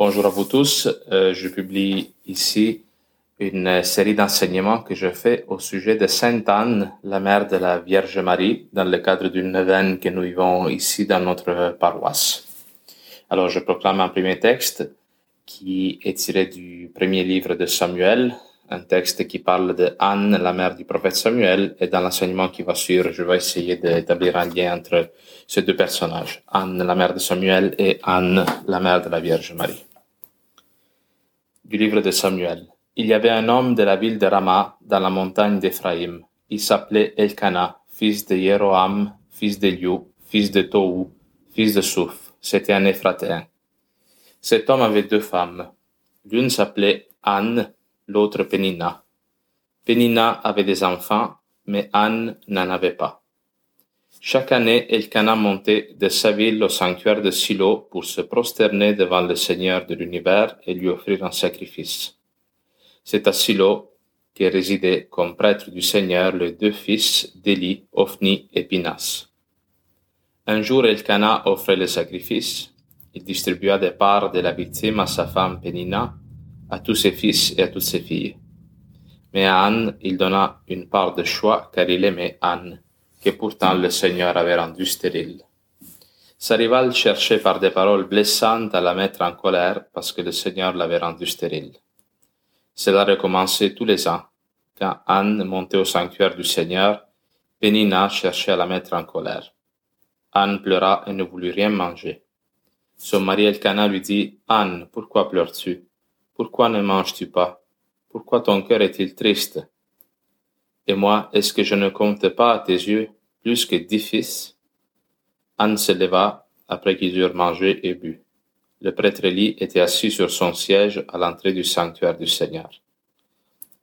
Bonjour à vous tous. Euh, je publie ici une série d'enseignements que je fais au sujet de Sainte Anne, la mère de la Vierge Marie, dans le cadre d'une neuvaine que nous vivons ici dans notre paroisse. Alors, je proclame un premier texte qui est tiré du premier livre de Samuel, un texte qui parle de Anne, la mère du prophète Samuel, et dans l'enseignement qui va suivre, je vais essayer d'établir un lien entre ces deux personnages, Anne, la mère de Samuel, et Anne, la mère de la Vierge Marie. Du livre de Samuel. Il y avait un homme de la ville de Rama, dans la montagne d'Éphraïm. Il s'appelait Elkana, fils de Jéroam, fils de Liu, fils de Tohu, fils de Souf. C'était un Éphratéen. Cet homme avait deux femmes. L'une s'appelait Anne, l'autre Penina. Penina avait des enfants, mais Anne n'en avait pas. Chaque année, Elkanah montait de sa ville au sanctuaire de Silo pour se prosterner devant le Seigneur de l'univers et lui offrir un sacrifice. C'est à Silo que résidaient comme prêtre du Seigneur les deux fils d'Élie, Ophni et Pinas. Un jour, Elkanah offrait le sacrifice. Il distribua des parts de la victime à sa femme Penina à tous ses fils et à toutes ses filles. Mais à Anne, il donna une part de choix car il aimait Anne, que pourtant le Seigneur avait rendue stérile. Sa rivale cherchait par des paroles blessantes à la mettre en colère parce que le Seigneur l'avait rendue stérile. Cela recommençait tous les ans. Quand Anne montait au sanctuaire du Seigneur, Pénina cherchait à la mettre en colère. Anne pleura et ne voulut rien manger. Son mari Elkanah lui dit, Anne, pourquoi pleures-tu? Pourquoi ne manges-tu pas? Pourquoi ton cœur est-il triste? Et moi, est-ce que je ne compte pas à tes yeux plus que dix fils? Anne se leva après qu'ils eurent mangé et bu. Le prêtre Élie était assis sur son siège à l'entrée du sanctuaire du Seigneur.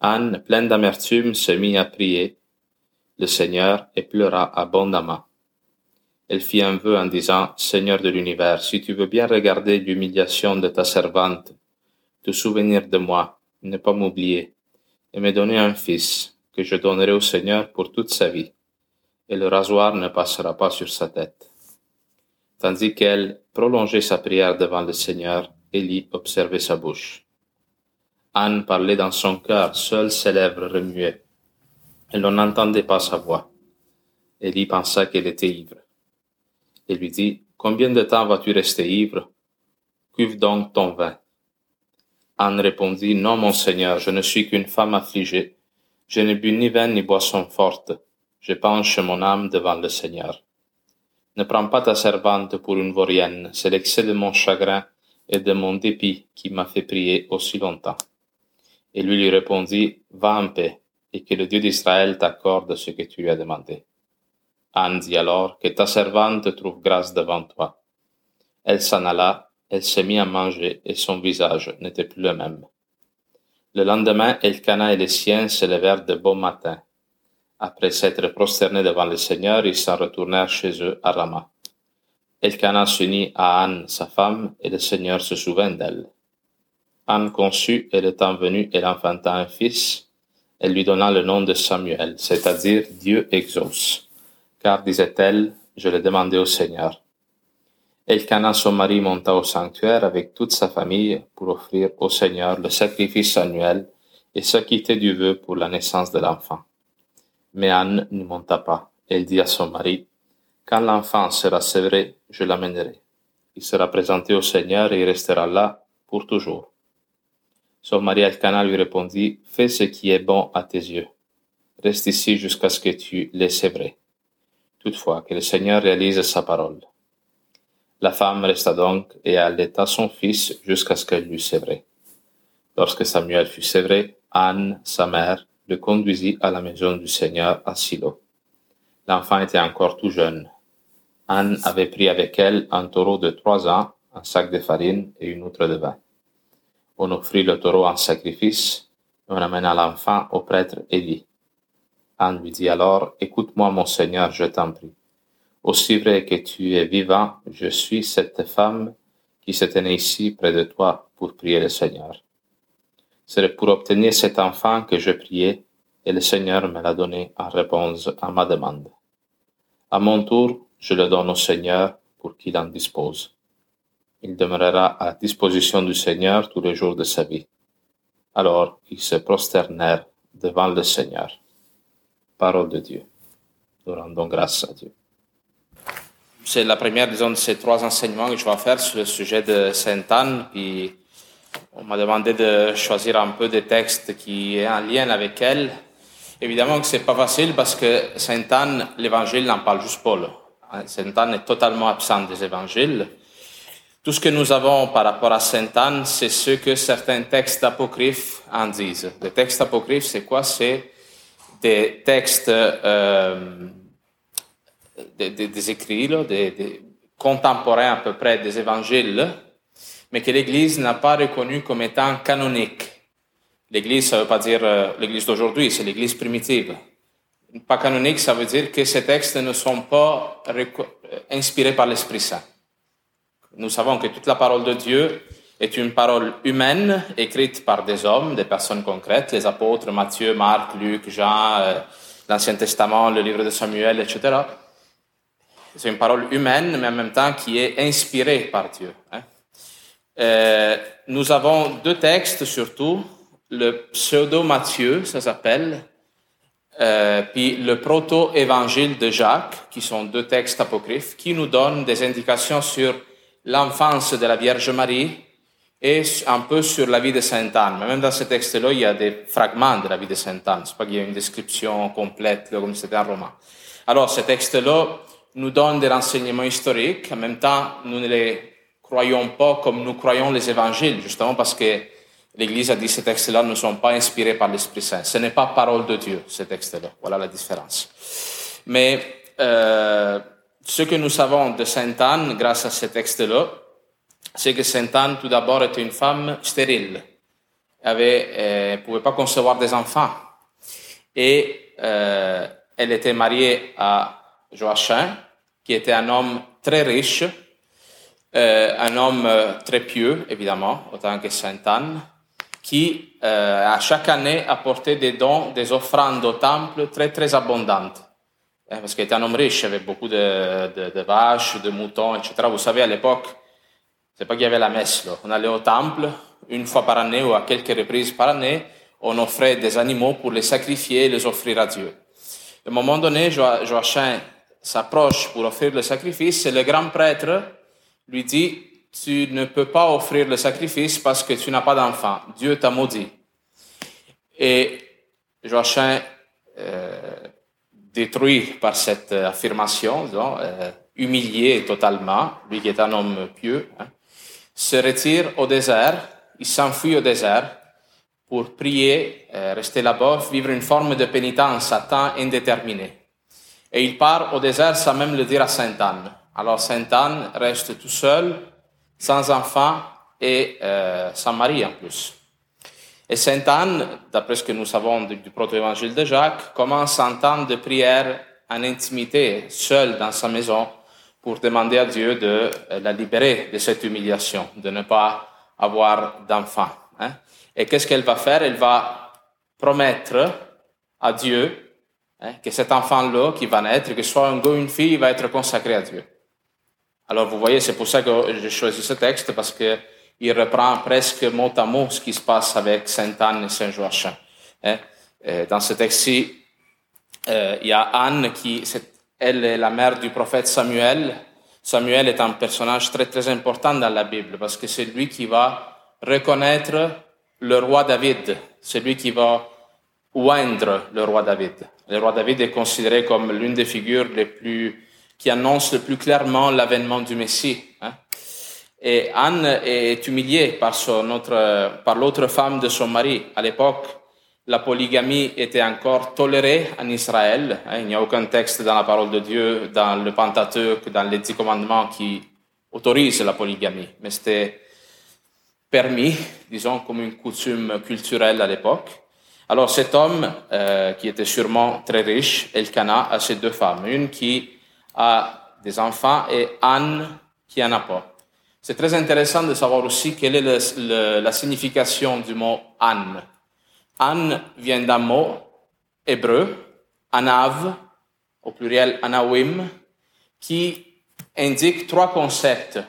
Anne, pleine d'amertume, se mit à prier le Seigneur et pleura abondamment. Elle fit un vœu en disant, Seigneur de l'univers, si tu veux bien regarder l'humiliation de ta servante te souvenir de moi, ne pas m'oublier, et me donner un fils que je donnerai au Seigneur pour toute sa vie, et le rasoir ne passera pas sur sa tête. Tandis qu'elle prolongeait sa prière devant le Seigneur, Élie observait sa bouche. Anne parlait dans son cœur, seules ses lèvres remuaient. Elle n'entendait pas sa voix. Élie pensa qu'elle était ivre. Elle lui dit, Combien de temps vas-tu rester ivre? Cuve donc ton vin. Anne répondit, Non, mon Seigneur, je ne suis qu'une femme affligée. Je ne bu ni vin ni boisson forte. Je penche mon âme devant le Seigneur. Ne prends pas ta servante pour une vaurienne, c'est l'excès de mon chagrin et de mon dépit qui m'a fait prier aussi longtemps. Et lui lui répondit, Va en paix, et que le Dieu d'Israël t'accorde ce que tu lui as demandé. Anne dit alors, Que ta servante trouve grâce devant toi. Elle s'en alla elle se mit à manger, et son visage n'était plus le même. Le lendemain, Elkanah et les siens se levèrent de bon matin. Après s'être prosternés devant le Seigneur, ils s'en retournèrent chez eux à Rama. Elkanah s'unit à Anne, sa femme, et le Seigneur se souvint d'elle. Anne conçut, et le temps venu, elle enfanta un fils. Elle lui donna le nom de Samuel, c'est-à-dire Dieu exauce. Car, disait-elle, je l'ai demandé au Seigneur. Elkanah, son mari, monta au sanctuaire avec toute sa famille pour offrir au Seigneur le sacrifice annuel et s'acquitter du vœu pour la naissance de l'enfant. Mais Anne ne monta pas. Elle dit à son mari, Quand l'enfant sera sévré, je l'amènerai. Il sera présenté au Seigneur et il restera là pour toujours. Son mari Elkanah lui répondit, Fais ce qui est bon à tes yeux. Reste ici jusqu'à ce que tu l'aies sévré. Toutefois, que le Seigneur réalise sa parole. La femme resta donc et allaita son fils jusqu'à ce qu'elle l'eût sévré. Lorsque Samuel fut sévré, Anne, sa mère, le conduisit à la maison du Seigneur à Silo. L'enfant était encore tout jeune. Anne avait pris avec elle un taureau de trois ans, un sac de farine et une outre de vin. On offrit le taureau en sacrifice et on amena l'enfant au prêtre Élie. Anne lui dit alors, Écoute-moi, mon Seigneur, je t'en prie. Aussi vrai que tu es vivant, je suis cette femme qui se tenait ici près de toi pour prier le Seigneur. C'est pour obtenir cet enfant que je priais et le Seigneur me l'a donné en réponse à ma demande. À mon tour, je le donne au Seigneur pour qu'il en dispose. il demeurera à disposition du Seigneur tous les jours de sa vie. Alors ils se prosternèrent devant le Seigneur. Parole de Dieu. Nous rendons grâce à Dieu. C'est la première, disons, de ces trois enseignements que je vais faire sur le sujet de Sainte Anne. Puis on m'a demandé de choisir un peu des textes qui est en lien avec elle. Évidemment que c'est pas facile parce que Sainte Anne, l'évangile n'en parle juste pas. Sainte Anne est totalement absente des évangiles. Tout ce que nous avons par rapport à Sainte Anne, c'est ce que certains textes apocryphes en disent. Les textes apocryphes, c'est quoi? C'est des textes, euh, des, écrits, des, contemporains à peu près des évangiles, mais que l'Église n'a pas reconnu comme étant canoniques. L'Église, ça veut pas dire euh, l'Église d'aujourd'hui, c'est l'Église primitive. Pas canonique, ça veut dire que ces textes ne sont pas inspirés par l'Esprit Saint. Nous savons que toute la parole de Dieu est une parole humaine écrite par des hommes, des personnes concrètes, les apôtres Matthieu, Marc, Luc, Jean, euh, l'Ancien Testament, le livre de Samuel, etc. C'est une parole humaine, mais en même temps qui est inspirée par Dieu. Hein. Euh, nous avons deux textes surtout, le pseudo-Matthieu, ça s'appelle, euh, puis le proto-évangile de Jacques, qui sont deux textes apocryphes, qui nous donnent des indications sur l'enfance de la Vierge Marie et un peu sur la vie de Sainte Anne. Mais même dans ce texte-là, il y a des fragments de la vie de Sainte Anne. C'est pas qu'il y a une description complète comme c'était un roman. Alors, ce texte-là nous donne des renseignements historiques. En même temps, nous ne les croyons pas comme nous croyons les évangiles, justement parce que l'Église a dit que ces textes-là ne sont pas inspirés par l'Esprit Saint. Ce n'est pas parole de Dieu, ces textes-là. Voilà la différence. Mais euh, ce que nous savons de Sainte Anne, grâce à ce texte-là, c'est que Sainte Anne, tout d'abord, était une femme stérile. Elle ne euh, pouvait pas concevoir des enfants. Et euh, elle était mariée à Joachim, qui était un homme très riche, euh, un homme euh, très pieux, évidemment, autant que Sainte Anne, qui, euh, à chaque année, apportait des dons, des offrandes au temple très, très abondantes. Hein, parce qu'il était un homme riche, il avait beaucoup de, de, vaches, de moutons, etc. Vous savez, à l'époque, c'est pas qu'il y avait la messe. Là. On allait au temple une fois par année ou à quelques reprises par année. On offrait des animaux pour les sacrifier et les offrir à Dieu. À un moment donné, Joachim s'approche pour offrir le sacrifice et le grand prêtre lui dit, tu ne peux pas offrir le sacrifice parce que tu n'as pas d'enfant. Dieu t'a maudit. Et Joachim, euh, détruit par cette affirmation, euh, humilié totalement, lui qui est un homme pieux, hein, se retire au désert, il s'enfuit au désert pour prier, euh, rester là-bas, vivre une forme de pénitence à temps indéterminé. Et il part au désert sans même le dire à Sainte Anne. Alors Sainte Anne reste tout seul, sans enfant et euh, sans mari en plus. Et Sainte Anne, d'après ce que nous savons du, proto-évangile de Jacques, commence un temps de prière en intimité, seule dans sa maison, pour demander à Dieu de euh, la libérer de cette humiliation, de ne pas avoir d'enfant. Hein. Et qu'est-ce qu'elle va faire? Elle va promettre à Dieu hein, que cet enfant-là qui va naître, que ce soit un gars ou une fille, va être consacré à Dieu. Alors vous voyez, c'est pour ça que j'ai choisi ce texte, parce que il reprend presque mot à mot ce qui se passe avec Sainte Anne et Saint Joachim. Hein. Euh, dans ce texte-ci, euh, il y a Anne qui, elle est la mère du prophète Samuel. Samuel est un personnage très très important dans la Bible parce que c'est lui qui va reconnaître le roi David. C'est lui qui va oindre le roi David. Le roi David est considéré comme l'une des figures les plus qui annonce le plus clairement l'avènement du Messie. Hein. Et Anne est humiliée par, son autre, par l'autre femme de son mari. À l'époque, la polygamie était encore tolérée en Israël. Hein. Il n'y a aucun texte dans la parole de Dieu, dans le Pentateuque, dans les dix commandements qui autorise la polygamie. Mais c'était permis, disons, comme une coutume culturelle à l'époque. Alors cet homme, euh, qui était sûrement très riche, Elkanah, a ses deux femmes. Une qui a des enfants et Anne qui en a pas. C'est très intéressant de savoir aussi quelle est le, la signification du mot Anne. Anne vient d'un mot hébreu, Anav, au pluriel Anawim, qui indique trois concepts.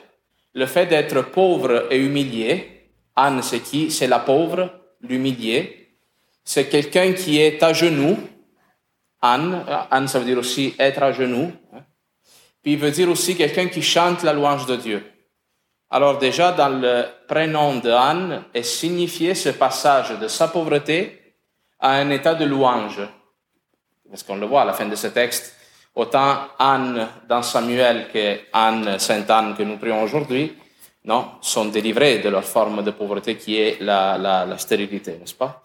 le fait d'être pauvre et humilié, Anne, c'est qui? C'est la pauvre, l'humilié. C'est quelqu'un qui est à genoux. Anne, Anne, ça veut dire aussi être à genoux. Hein. Puis il veut dire aussi quelqu'un qui chante la louange de Dieu. Alors déjà, dans le prénom de Anne est signifié ce passage de sa pauvreté à un état de louange. Parce qu'on le voit à la fin de ce texte, autant Anne dans Samuel que Anne, Sainte Anne que nous prions aujourd'hui, non, sont délivrés de leur forme de pauvreté qui est la, la stérilité, n'est-ce pas?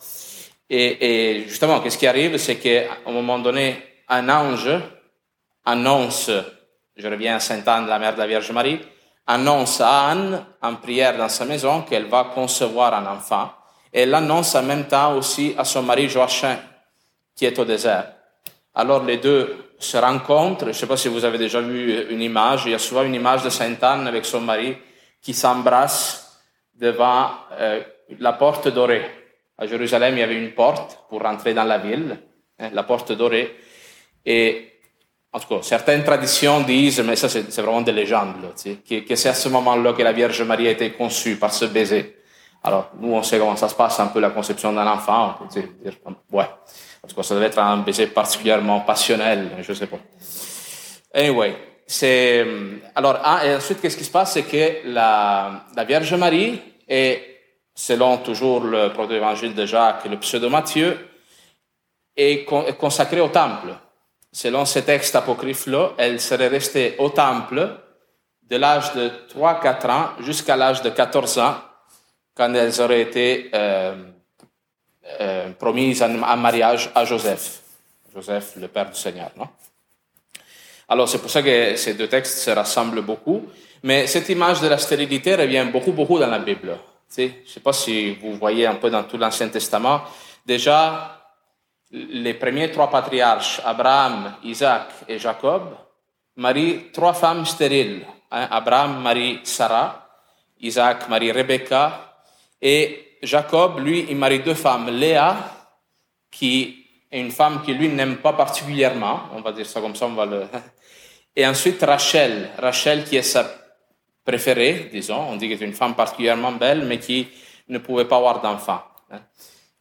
Et, justement, qu'est-ce qui arrive, c'est qu'à un moment donné, un ange annonce, je reviens à Sainte Anne, la mère de la Vierge Marie, annonce à Anne en prière dans sa maison qu'elle va concevoir un enfant. Et l'annonce en même temps aussi à son mari Joachim, qui est au désert. Alors les deux se rencontrent. Je ne sais pas si vous avez déjà vu une image. Il y a souvent une image de Sainte Anne avec son mari qui s'embrasse devant euh, la porte dorée. À Jérusalem, il y avait une porte pour rentrer dans la ville, hein, la porte dorée. Et en tout cas, certaines traditions disent, mais ça c'est vraiment des légendes, que, que c'est à ce moment-là que la Vierge Marie a été conçue par ce baiser. Alors, nous, on sait comment ça se passe, un peu la conception d'un enfant. Dire, ouais. En tout ça devait être un baiser particulièrement passionnel, je sais pas. Anyway, c'est, alors, ah, ensuite, qu'est-ce qui se passe? C'est que la Vierge Marie est, selon toujours le proto-évangile de Jacques et le pseudo Matthieu, est consacrée au temple selon ce texte apocryphe-là, elle serait restée au temple de l'âge de 3-4 ans jusqu'à l'âge de 14 ans, quand elles auraient été euh, euh, promises en, mariage à Joseph. Joseph, le Père du Seigneur? Alors, c'est pour ça que ces deux textes se rassemblent beaucoup. Mais cette image de la stérilité revient beaucoup, beaucoup dans la Bible. Je ne sais pas si vous voyez un peu dans tout l'Ancien Testament. Déjà, les premiers trois patriarches, Abraham, Isaac et Jacob, marient trois femmes stériles. Hein, Abraham marie Sarah, Isaac marie Rebecca, et Jacob, lui, il marie deux femmes, Léa, qui est une femme qui lui n'aime pas particulièrement, on va dire ça comme ça, on va le... Et ensuite Rachel, Rachel qui est sa préférée, disons, on dit qu'elle est une femme particulièrement belle, mais qui ne pouvait pas avoir d'enfant. Hein.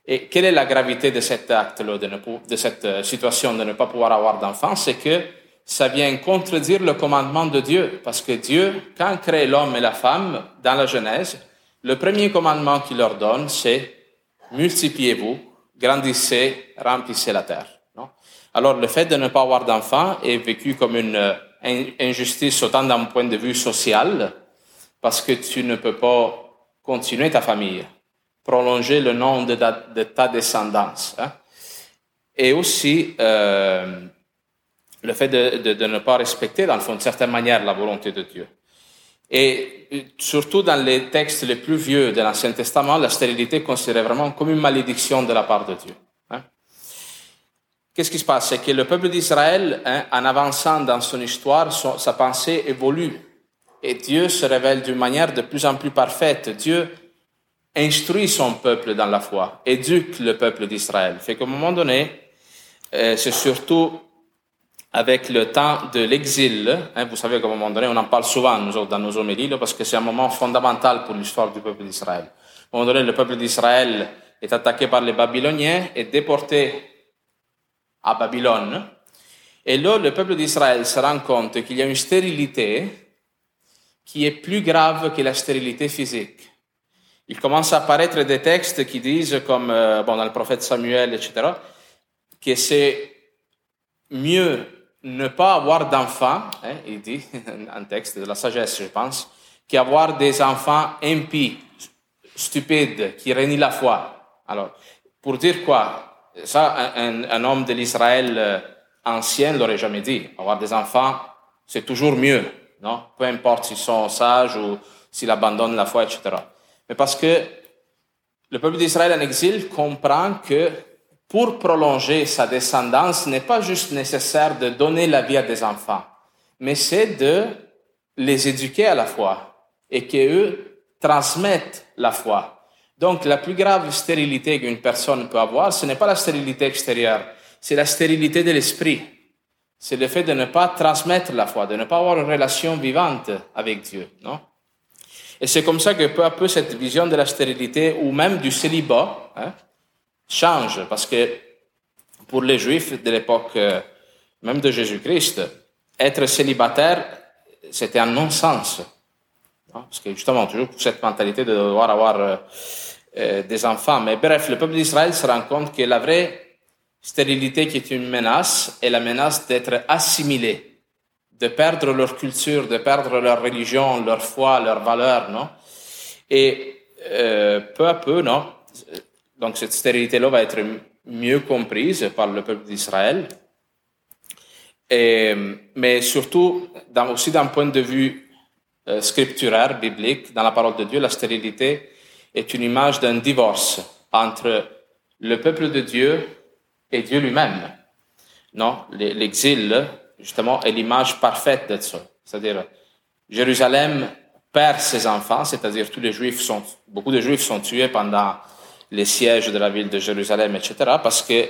Et quelle est la gravité de cet acte-là, de, cette euh, situation de ne pas pouvoir avoir d'enfant? C'est que ça vient contredire le commandement de Dieu. Parce que Dieu, quand crée l'homme et la femme dans la Genèse, le premier commandement qu'il leur donne, c'est multipliez-vous, grandissez, remplissez la terre. Alors le fait de ne pas avoir d'enfant est vécu comme une euh, injustice autant d'un point de vue social, parce que tu ne peux pas continuer ta famille prolonger le nom de, de ta descendance. Hein. Et aussi euh, le fait de, de, de, ne pas respecter, dans le fond, d'une certaine manière, la volonté de Dieu. Et surtout dans les textes les plus vieux de l'Ancien Testament, la stérilité est considérée vraiment comme une malédiction de la part de Dieu. Qu'est-ce qui se passe? C'est que le peuple d'Israël, hein, en avançant dans son histoire, sa pensée évolue. Et Dieu se révèle d'une manière de plus en plus parfaite. Dieu instruit son peuple dans la foi, éduque le peuple d'Israël. Fait qu'à un moment donné, euh, c'est surtout avec le temps de l'exil, hein, vous savez qu'à un moment donné, on en parle souvent dans nos homélies, parce que c'est un moment fondamental pour l'histoire du peuple d'Israël. À un moment donné, le peuple d'Israël est attaqué par les Babyloniens et déporté à Babylone. Et là, le peuple d'Israël se rend compte qu'il y a une stérilité qui est plus grave que la stérilité physique il commence à apparaître des textes qui disent, comme euh, bon, dans le prophète Samuel, etc., que c'est mieux ne pas avoir d'enfants, hein, il dit, un texte de la sagesse, je pense, qu'avoir des enfants impies, stupides, qui renient la foi. Alors, pour dire quoi? Ça, un, homme de l'Israël euh, ancien l'aurait jamais dit. Avoir des enfants, c'est toujours mieux, non? Peu importe s'ils sont sages ou s'ils abandonnent la foi, etc mais parce que le peuple d'Israël en exil comprend que pour prolonger sa descendance, n'est pas juste nécessaire de donner la vie à des enfants, mais c'est de les éduquer à la foi et qu'eux transmettent la foi. Donc la plus grave stérilité qu'une personne peut avoir, ce n'est pas la stérilité extérieure, c'est la stérilité de l'esprit. C'est le fait de ne pas transmettre la foi, de ne pas avoir une relation vivante avec Dieu, non? Et c'est comme ça que peu à peu cette vision de la stérilité ou même du célibat hein, change, parce que pour les Juifs de l'époque euh, même de Jésus-Christ, être célibataire, c'était un non-sens. Hein, parce que justement, toujours cette mentalité de devoir avoir euh, des enfants. Mais bref, le peuple d'Israël se rend compte que la vraie stérilité qui est une menace est la menace d'être assimilé, de perdre leur culture, de perdre leur religion, leur foi, leurs valeurs, non? Et euh, peu à peu, non? Donc cette stérilité-là va être mieux comprise par le peuple d'Israël. mais surtout, aussi d'un point de vue euh, scripturaire, biblique, dans la parole de Dieu, la stérilité est une image d'un divorce entre le peuple de Dieu et Dieu lui-même. Non, l'exil, justement, est l'image parfaite de ça. C'est-à-dire, Jérusalem perd ses enfants, c'est-à-dire tous les Juifs sont, beaucoup de Juifs sont tués pendant les sièges de la ville de Jérusalem, etc., parce que,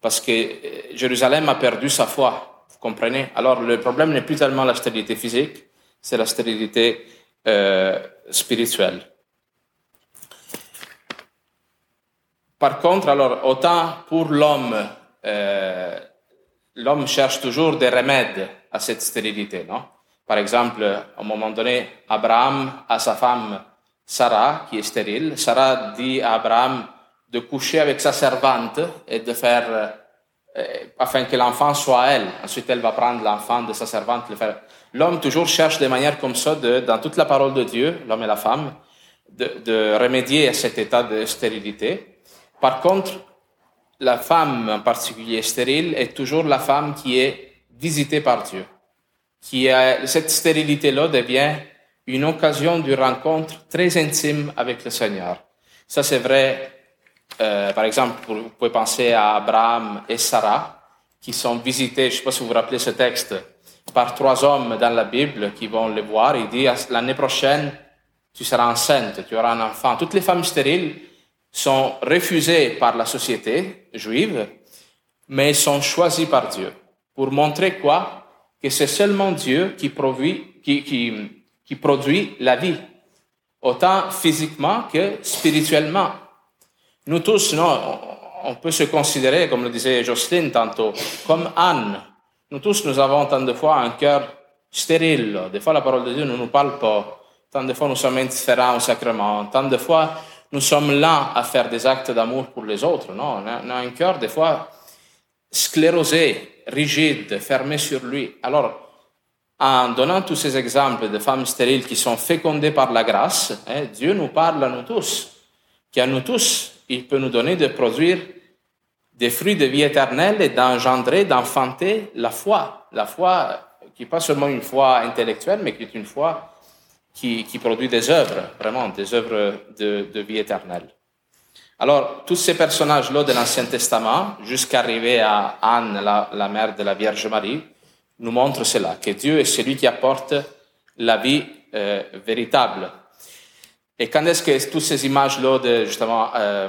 parce que euh, Jérusalem a perdu sa foi. Vous comprenez? Alors, le problème n'est plus tellement la stérilité physique, c'est la stérilité euh, spirituelle. Par contre, alors, autant pour l'homme, euh, l'homme cherche toujours des remèdes à cette stérilité, non? Par exemple, à un moment donné, Abraham a sa femme Sarah, qui est stérile. Sarah dit à Abraham de coucher avec sa servante et de faire, euh, afin que l'enfant soit elle. Ensuite, elle va prendre l'enfant de sa servante, le faire L'homme toujours cherche des manières comme ça, de, dans toute la parole de Dieu, l'homme et la femme, de, de remédier à cet état de stérilité. Par contre, la femme en particulier stérile est toujours la femme qui est visitée par Dieu. Qui cette stérilité-là devient une occasion de rencontre très intime avec le Seigneur. Ça, c'est vrai, euh, par exemple, vous pouvez penser à Abraham et Sarah, qui sont visités, je ne sais pas si vous vous rappelez ce texte, par trois hommes dans la Bible qui vont le voir. Il dit, l'année prochaine, tu seras enceinte, tu auras un enfant. Toutes les femmes stériles sont refusées par la société juive, mais sont choisies par Dieu. Pour montrer quoi? Que c'est seulement Dieu qui produit, qui produit la vie, autant physiquement que spirituellement. Nous tous, non, on peut se considérer, comme le disait Jocelyne tantôt, comme Anne, nous tous, nous avons tant de fois un cœur stérile. Des fois, la parole de Dieu ne nous parle pas. Tant de fois, nous sommes indifférents au sacrement. Tant de fois, nous sommes lents à faire des actes d'amour pour les autres. Non, on a, un cœur, des fois, sclérosé, rigide, fermé sur lui. Alors, en donnant tous ces exemples de femmes stériles qui sont fécondées par la grâce, hein, Dieu nous parle à nous tous, qu'à nous tous, il peut nous donner de produire des fruits de vie éternelle et d'engendrer, d'enfanter la foi. La foi qui n'est pas seulement une foi intellectuelle, mais qui est une foi qui, produit des œuvres, vraiment des œuvres de, de vie éternelle. Alors, tous ces personnages-là de l'Ancien Testament, jusqu'à arriver à Anne, la, mère de la Vierge Marie, nous montrent cela, que Dieu est celui qui apporte la vie euh, véritable. Et quand est-ce que toutes ces images-là de, justement, euh,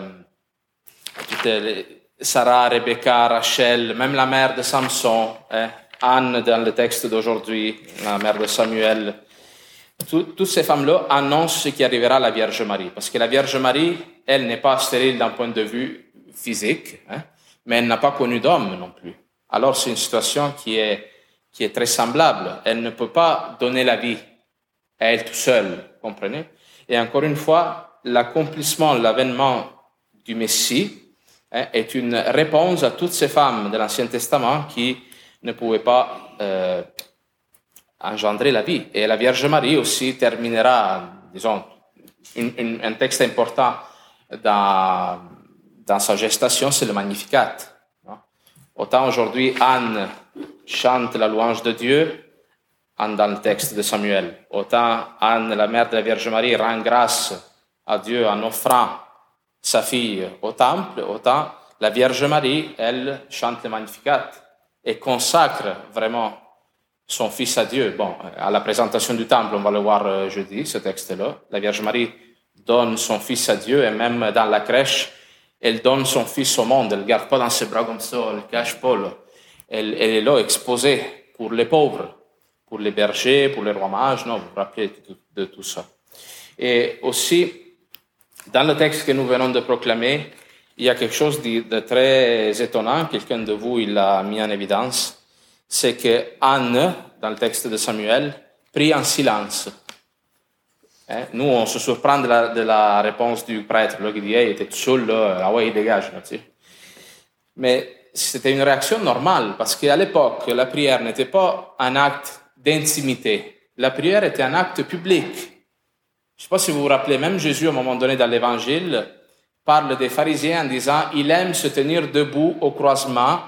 toutes les, Sarah, Rebecca, Rachel, même la mère de Samson, hein, Anne dans le texte d'aujourd'hui, la mère de Samuel. Toutes ces femmes-là annoncent ce qui arrivera à la Vierge Marie. Parce que la Vierge Marie, elle n'est pas stérile d'un point de vue physique, hein, mais elle n'a pas connu d'homme non plus. Alors c'est une situation qui est, qui est très semblable. Elle ne peut pas donner la vie à elle tout seule, comprenez? Et encore une fois, l'accomplissement, l'avènement du Messie, Hein, est une réponse à toutes ces femmes de l'Ancien Testament qui ne pouvaient pas euh, engendrer la vie. Et la Vierge Marie aussi terminera, disons, un texte important dans, sa gestation, c'est le Magnificat. Autant aujourd'hui, Anne chante la louange de Dieu dans le texte de Samuel. Autant Anne, la mère de la Vierge Marie, rend grâce à Dieu en offrant sa fille au temple, autant la Vierge Marie, elle, chante le Magnificat et consacre vraiment son fils à Dieu. Bon, à la présentation du temple, on va le voir euh, jeudi, ce texte-là. La Vierge Marie donne son fils à Dieu et même dans la crèche, elle donne son fils au monde. Elle ne garde pas dans ses bras comme ça, elle cache pas. Elle, elle, est là exposée pour les pauvres, pour les bergers, pour les rois mages. Non, vous vous rappelez de, de tout ça. Et aussi, dans le texte que nous venons de proclamer, il y a quelque chose de, très étonnant, quelqu'un de vous il l'a mis en évidence, c'est que Anne, dans le texte de Samuel, prie en silence. Hein? Nous, on se surprend de la, réponse du prêtre, là, qui dit, hey, était tout seul, là, ah ouais, il dégage. Là. Mais c'était une réaction normale, parce qu'à l'époque, la prière n'était pas un acte d'intimité. La prière était un acte public. Je ne sais pas si vous vous rappelez, même Jésus, à un moment donné dans l'Évangile, parle des pharisiens en disant, il aime se tenir debout au croisement,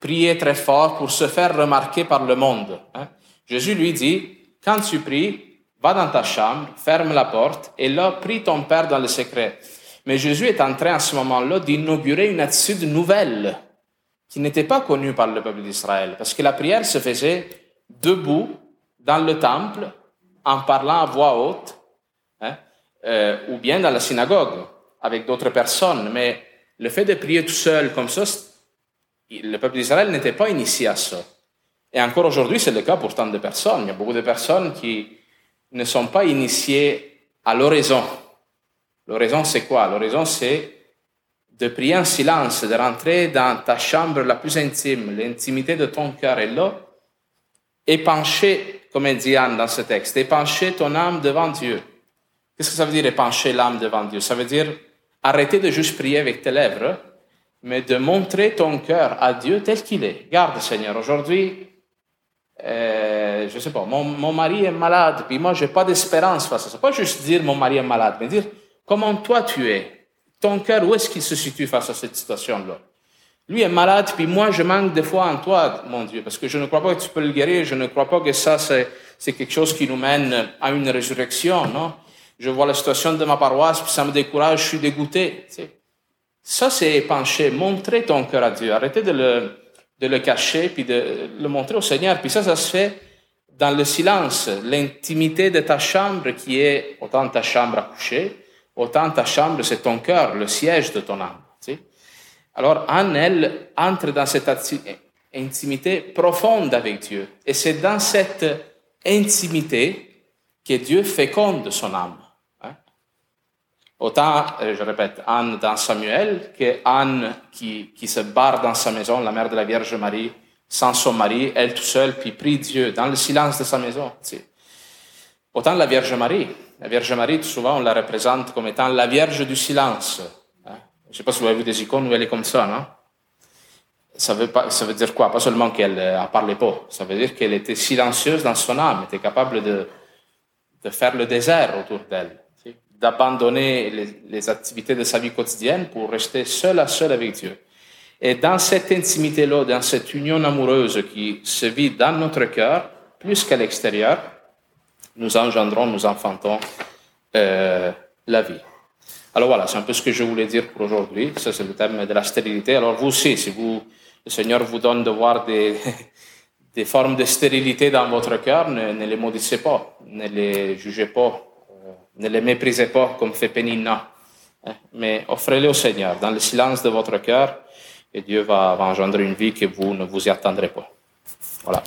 prier très fort pour se faire remarquer par le monde. Hein. Jésus lui dit, quand tu pries, va dans ta chambre, ferme la porte, et là, prie ton Père dans le secret. Mais Jésus est en train à ce moment-là d'inaugurer une attitude nouvelle qui n'était pas connue par le peuple d'Israël, parce que la prière se faisait debout dans le temple en parlant à voix haute, hein, euh, ou bien dans la synagogue avec d'autres personnes. Mais le fait de prier tout seul comme ça, le peuple d'Israël n'était pas initié à ça. Et encore aujourd'hui, c'est le cas pour tant de personnes. Il y a beaucoup de personnes qui ne sont pas initiés à l'oraison. L'oraison, c'est quoi? L'oraison, c'est de prier en silence, de rentrer dans ta chambre la plus intime, l'intimité de ton cœur est là, et pencher, comme dit Anne dans ce texte, épancher ton âme devant Dieu. Qu'est-ce que ça veut dire épancher l'âme devant Dieu? Ça veut dire arrêter de juste prier avec tes lèvres, mais de montrer ton cœur à Dieu tel qu'il est. Garde, Seigneur, aujourd'hui, euh, je sais pas, mon, mon, mari est malade, puis moi, j'ai pas d'espérance face à ça. Pas juste dire mon mari est malade, mais dire comment toi tu es? Ton cœur, où est-ce qu'il se situe face à cette situation-là? Lui est malade, puis moi, je manque de foi en toi, mon Dieu, parce que je ne crois pas que tu peux le guérir, je ne crois pas que ça, c'est, c'est quelque chose qui nous mène à une résurrection, non? Je vois la situation de ma paroisse, puis ça me décourage, je suis dégoûté. Tu sais. Ça, c'est pencher, montrer ton cœur à Dieu. Arrêtez de le, de le cacher, puis de le montrer au Seigneur. Puis ça, ça se fait dans le silence, l'intimité de ta chambre qui est autant ta chambre à coucher, autant ta chambre, c'est ton cœur, le siège de ton âme. Alors, Anne, elle, entre dans cette intimité profonde avec Dieu. Et c'est dans cette intimité que Dieu féconde son âme. Autant, euh, je répète, Anne dans Samuel que Anne qui, qui se barre dans sa maison, la mère de la Vierge Marie, sans son mari, elle tout seule, puis prie Dieu dans le silence de sa maison. Autant la Vierge Marie. La Vierge Marie, souvent, on la représente comme étant la Vierge du silence. Hein. Je ne sais pas si vous avez vu des icônes où elle est comme ça, non? Ça veut, pas, ça dire quoi? Pas seulement qu'elle ne euh, parlait pas, ça veut dire qu'elle était silencieuse dans son âme, était capable de, de faire le désert autour d'elle d'abandonner les, activités de sa vie quotidienne pour rester seul à seul avec Dieu. Et dans cette intimité-là, dans cette union amoureuse qui se vit dans notre cœur, plus qu'à l'extérieur, nous engendrons, nous enfantons euh, la vie. Alors voilà, c'est un peu ce que je voulais dire pour aujourd'hui. Ça, c'est le thème de la stérilité. Alors vous aussi, si vous, le Seigneur vous donne de voir des, des formes de stérilité dans votre cœur, ne, ne les maudissez pas, ne les jugez pas ne les méprisez pas comme fait Pénina, hein, mais offrez-les au Seigneur dans le silence de votre cœur et Dieu va, va engendrer une vie que vous ne vous y attendrez pas. Voilà.